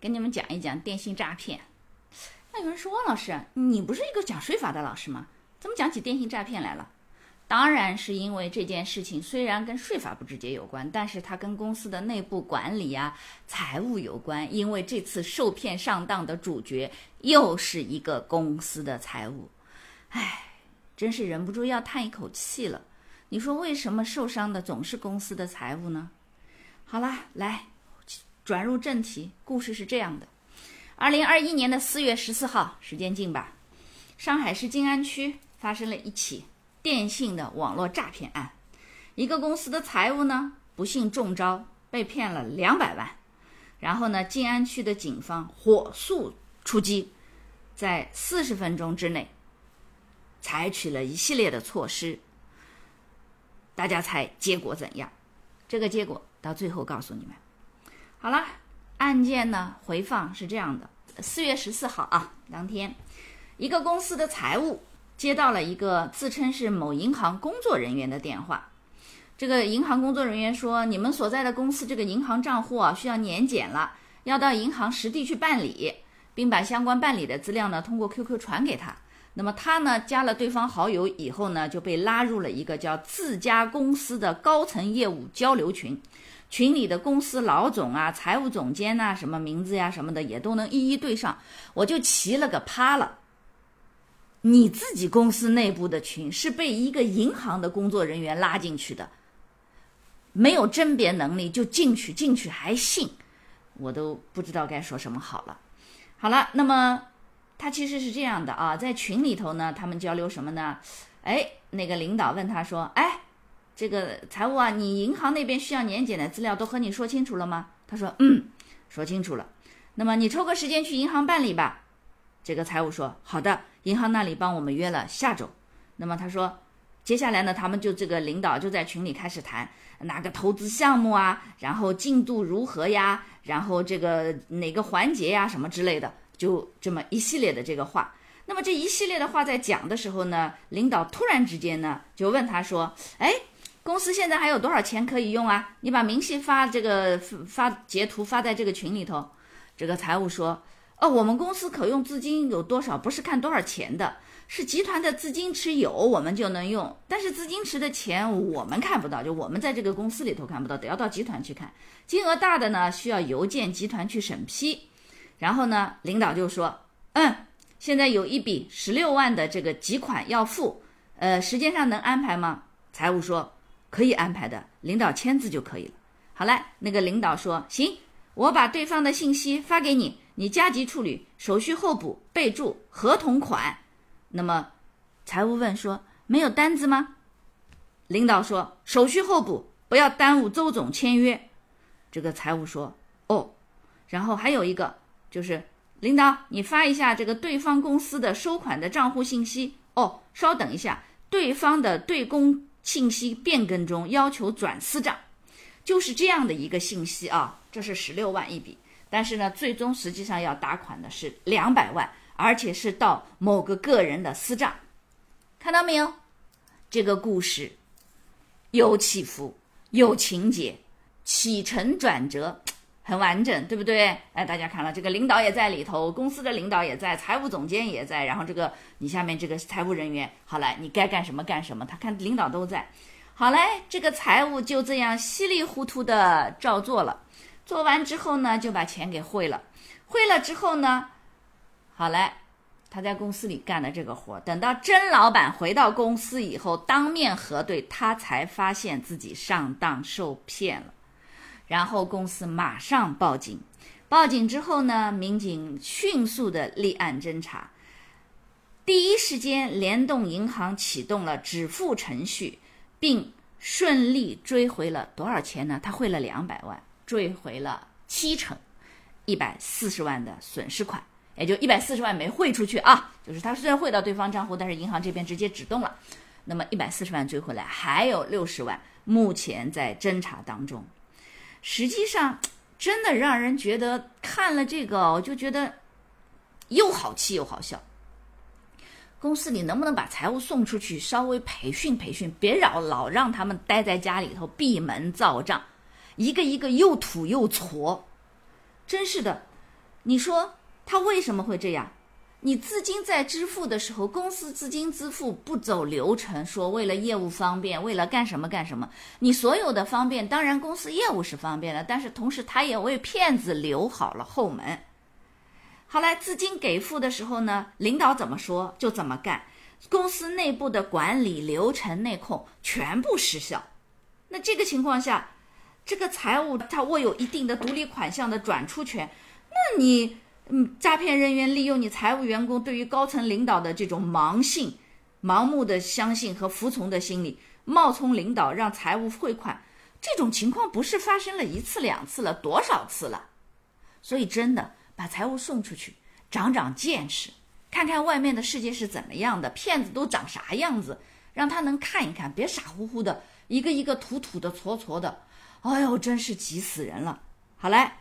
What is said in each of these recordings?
跟你们讲一讲电信诈骗。那有人说，汪老师，你不是一个讲税法的老师吗？怎么讲起电信诈骗来了？当然是因为这件事情虽然跟税法不直接有关，但是它跟公司的内部管理啊、财务有关。因为这次受骗上当的主角又是一个公司的财务，唉，真是忍不住要叹一口气了。你说为什么受伤的总是公司的财务呢？好了，来。转入正题，故事是这样的：二零二一年的四月十四号，时间近吧？上海市静安区发生了一起电信的网络诈骗案，一个公司的财务呢不幸中招，被骗了两百万。然后呢，静安区的警方火速出击，在四十分钟之内，采取了一系列的措施。大家猜结果怎样？这个结果到最后告诉你们。好了，案件呢回放是这样的：四月十四号啊，当天，一个公司的财务接到了一个自称是某银行工作人员的电话。这个银行工作人员说：“你们所在的公司这个银行账户啊需要年检了，要到银行实地去办理，并把相关办理的资料呢通过 QQ 传给他。那么他呢加了对方好友以后呢，就被拉入了一个叫自家公司的高层业务交流群。”群里的公司老总啊、财务总监呐，什么名字呀、什么的也都能一一对上，我就奇了个趴了。你自己公司内部的群是被一个银行的工作人员拉进去的，没有甄别能力就进去，进去还信，我都不知道该说什么好了。好了，那么他其实是这样的啊，在群里头呢，他们交流什么呢？哎，那个领导问他说：“哎。”这个财务啊，你银行那边需要年检的资料都和你说清楚了吗？他说，嗯，说清楚了。那么你抽个时间去银行办理吧。这个财务说，好的，银行那里帮我们约了下周。那么他说，接下来呢，他们就这个领导就在群里开始谈哪个投资项目啊，然后进度如何呀，然后这个哪个环节呀，什么之类的，就这么一系列的这个话。那么这一系列的话在讲的时候呢，领导突然之间呢就问他说，哎。公司现在还有多少钱可以用啊？你把明细发这个发截图发在这个群里头。这个财务说：“哦，我们公司可用资金有多少，不是看多少钱的，是集团的资金池有我们就能用。但是资金池的钱我们看不到，就我们在这个公司里头看不到，得要到集团去看。金额大的呢，需要邮件集团去审批。然后呢，领导就说：嗯，现在有一笔十六万的这个急款要付，呃，时间上能安排吗？财务说。”可以安排的，领导签字就可以了。好了，那个领导说行，我把对方的信息发给你，你加急处理，手续后补，备注合同款。那么，财务问说没有单子吗？领导说手续后补，不要耽误周总签约。这个财务说哦，然后还有一个就是领导，你发一下这个对方公司的收款的账户信息。哦，稍等一下，对方的对公。信息变更中要求转私账，就是这样的一个信息啊。这是十六万一笔，但是呢，最终实际上要打款的是两百万，而且是到某个个人的私账。看到没有？这个故事有起伏，有情节，起承转折。很完整，对不对？哎，大家看了，这个领导也在里头，公司的领导也在，财务总监也在，然后这个你下面这个财务人员，好来，你该干什么干什么。他看领导都在，好嘞，这个财务就这样稀里糊涂的照做了。做完之后呢，就把钱给汇了。汇了之后呢，好嘞，他在公司里干的这个活，等到甄老板回到公司以后，当面核对，他才发现自己上当受骗了。然后公司马上报警，报警之后呢，民警迅速的立案侦查，第一时间联动银行启动了止付程序，并顺利追回了多少钱呢？他汇了两百万，追回了七成，一百四十万的损失款，也就一百四十万没汇出去啊，就是他虽然汇到对方账户，但是银行这边直接止动了。那么一百四十万追回来，还有六十万目前在侦查当中。实际上，真的让人觉得看了这个，我就觉得又好气又好笑。公司里能不能把财务送出去，稍微培训培训，别老老让他们待在家里头闭门造账，一个一个又土又矬，真是的。你说他为什么会这样？你资金在支付的时候，公司资金支付不走流程，说为了业务方便，为了干什么干什么？你所有的方便，当然公司业务是方便了，但是同时他也为骗子留好了后门。好来，资金给付的时候呢，领导怎么说就怎么干，公司内部的管理流程内控全部失效。那这个情况下，这个财务他握有一定的独立款项的转出权，那你。嗯，诈骗人员利用你财务员工对于高层领导的这种盲信、盲目的相信和服从的心理，冒充领导让财务汇款，这种情况不是发生了一次两次了，多少次了？所以真的把财务送出去，长长见识，看看外面的世界是怎么样的，骗子都长啥样子，让他能看一看，别傻乎乎的，一个一个土土的、矬矬的，哎呦，真是急死人了。好嘞，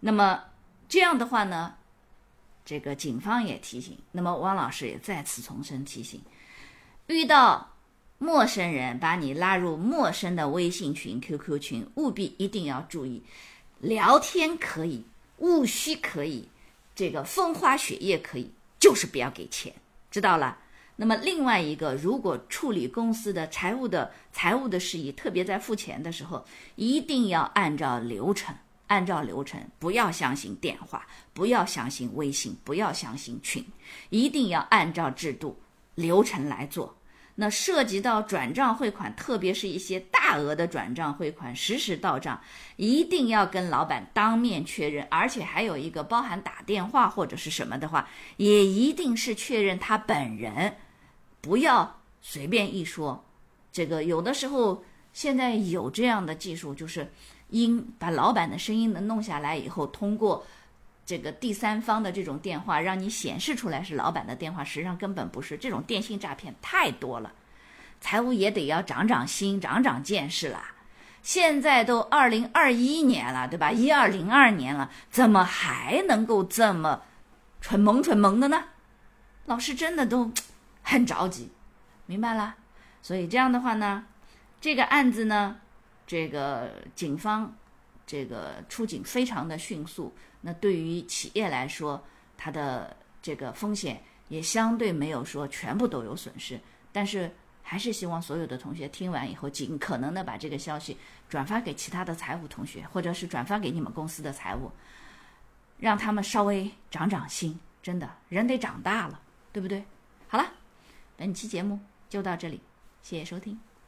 那么这样的话呢？这个警方也提醒，那么汪老师也再次重申提醒：遇到陌生人把你拉入陌生的微信群、QQ 群，务必一定要注意，聊天可以，务虚可以，这个风花雪月可以，就是不要给钱，知道了？那么另外一个，如果处理公司的财务的财务的事宜，特别在付钱的时候，一定要按照流程。按照流程，不要相信电话，不要相信微信，不要相信群，一定要按照制度流程来做。那涉及到转账汇款，特别是一些大额的转账汇款，实时到账，一定要跟老板当面确认，而且还有一个包含打电话或者是什么的话，也一定是确认他本人，不要随便一说。这个有的时候现在有这样的技术，就是。音把老板的声音能弄下来以后，通过这个第三方的这种电话，让你显示出来是老板的电话，实际上根本不是。这种电信诈骗太多了，财务也得要长长心、长长见识了。现在都二零二一年了，对吧？一二零二年了，怎么还能够这么蠢萌蠢萌的呢？老师真的都很着急，明白了。所以这样的话呢，这个案子呢。这个警方，这个出警非常的迅速。那对于企业来说，它的这个风险也相对没有说全部都有损失。但是还是希望所有的同学听完以后，尽可能的把这个消息转发给其他的财务同学，或者是转发给你们公司的财务，让他们稍微长长心。真的，人得长大了，对不对？好了，本期节目就到这里，谢谢收听。